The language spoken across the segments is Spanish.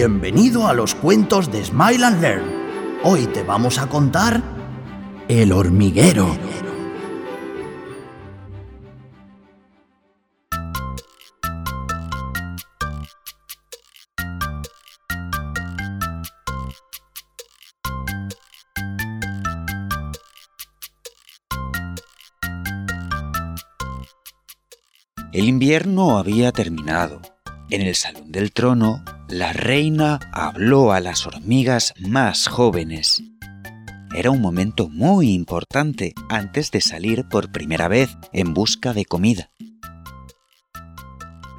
Bienvenido a los cuentos de Smile and Learn. Hoy te vamos a contar El hormiguero. El invierno había terminado. En el salón del trono, la reina habló a las hormigas más jóvenes. Era un momento muy importante antes de salir por primera vez en busca de comida.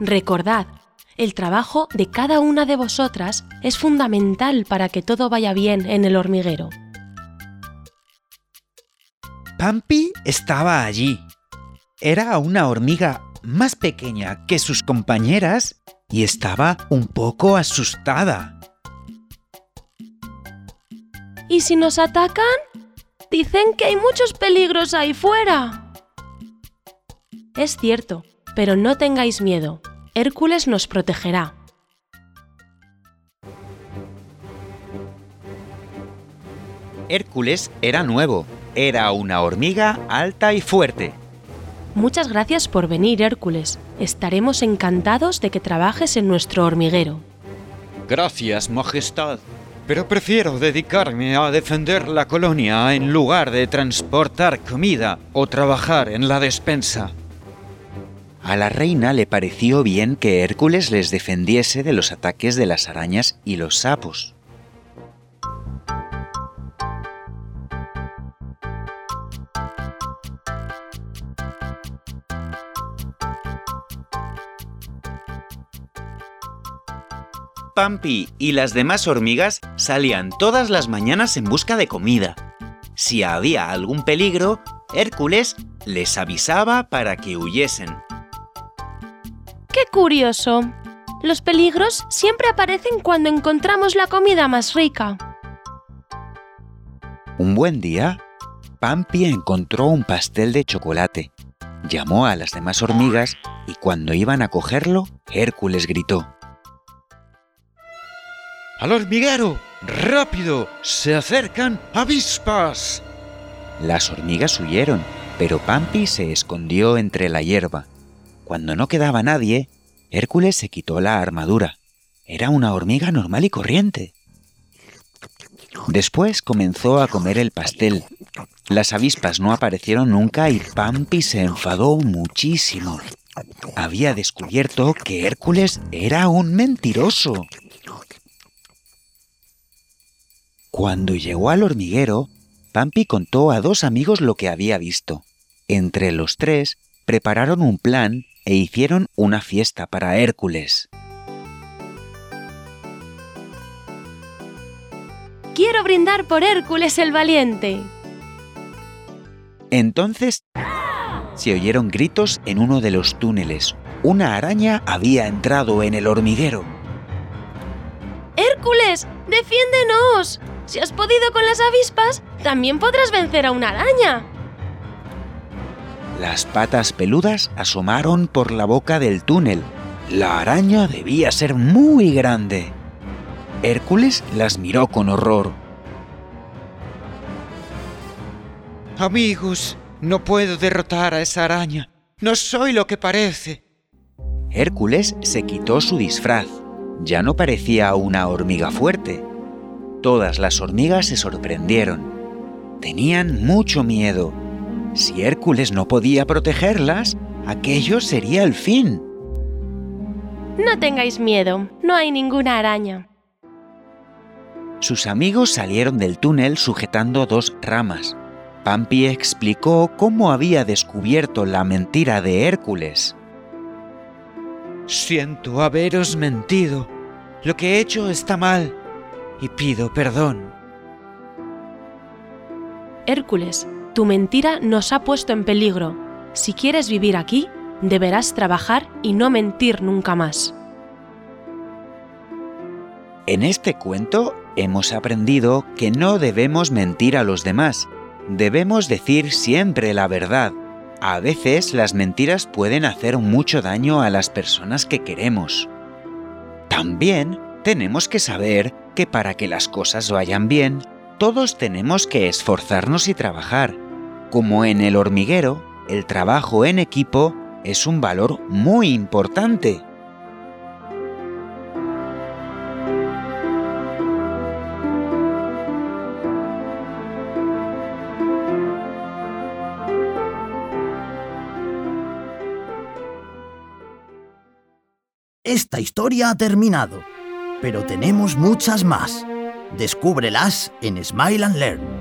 Recordad, el trabajo de cada una de vosotras es fundamental para que todo vaya bien en el hormiguero. Pampi estaba allí. Era una hormiga más pequeña que sus compañeras y estaba un poco asustada. ¿Y si nos atacan? Dicen que hay muchos peligros ahí fuera. Es cierto, pero no tengáis miedo. Hércules nos protegerá. Hércules era nuevo. Era una hormiga alta y fuerte. Muchas gracias por venir, Hércules. Estaremos encantados de que trabajes en nuestro hormiguero. Gracias, Majestad. Pero prefiero dedicarme a defender la colonia en lugar de transportar comida o trabajar en la despensa. A la reina le pareció bien que Hércules les defendiese de los ataques de las arañas y los sapos. Pampi y las demás hormigas salían todas las mañanas en busca de comida. Si había algún peligro, Hércules les avisaba para que huyesen. ¡Qué curioso! Los peligros siempre aparecen cuando encontramos la comida más rica. Un buen día, Pampi encontró un pastel de chocolate. Llamó a las demás hormigas y cuando iban a cogerlo, Hércules gritó. ¡Al hormiguero! ¡Rápido! ¡Se acercan avispas! Las hormigas huyeron, pero Pampi se escondió entre la hierba. Cuando no quedaba nadie, Hércules se quitó la armadura. Era una hormiga normal y corriente. Después comenzó a comer el pastel. Las avispas no aparecieron nunca y Pampi se enfadó muchísimo. Había descubierto que Hércules era un mentiroso. Cuando llegó al hormiguero, Pampi contó a dos amigos lo que había visto. Entre los tres, prepararon un plan e hicieron una fiesta para Hércules. Quiero brindar por Hércules el valiente. Entonces se oyeron gritos en uno de los túneles. Una araña había entrado en el hormiguero. ¡Hércules! ¡Defiéndenos! Si has podido con las avispas, también podrás vencer a una araña. Las patas peludas asomaron por la boca del túnel. La araña debía ser muy grande. Hércules las miró con horror. Amigos, no puedo derrotar a esa araña. No soy lo que parece. Hércules se quitó su disfraz. Ya no parecía una hormiga fuerte. Todas las hormigas se sorprendieron. Tenían mucho miedo. Si Hércules no podía protegerlas, aquello sería el fin. No tengáis miedo, no hay ninguna araña. Sus amigos salieron del túnel sujetando dos ramas. Pampi explicó cómo había descubierto la mentira de Hércules. Siento haberos mentido. Lo que he hecho está mal y pido perdón. Hércules, tu mentira nos ha puesto en peligro. Si quieres vivir aquí, deberás trabajar y no mentir nunca más. En este cuento hemos aprendido que no debemos mentir a los demás. Debemos decir siempre la verdad. A veces las mentiras pueden hacer mucho daño a las personas que queremos. También tenemos que saber que para que las cosas vayan bien, todos tenemos que esforzarnos y trabajar. Como en el hormiguero, el trabajo en equipo es un valor muy importante. Esta historia ha terminado, pero tenemos muchas más. Descúbrelas en Smile and Learn.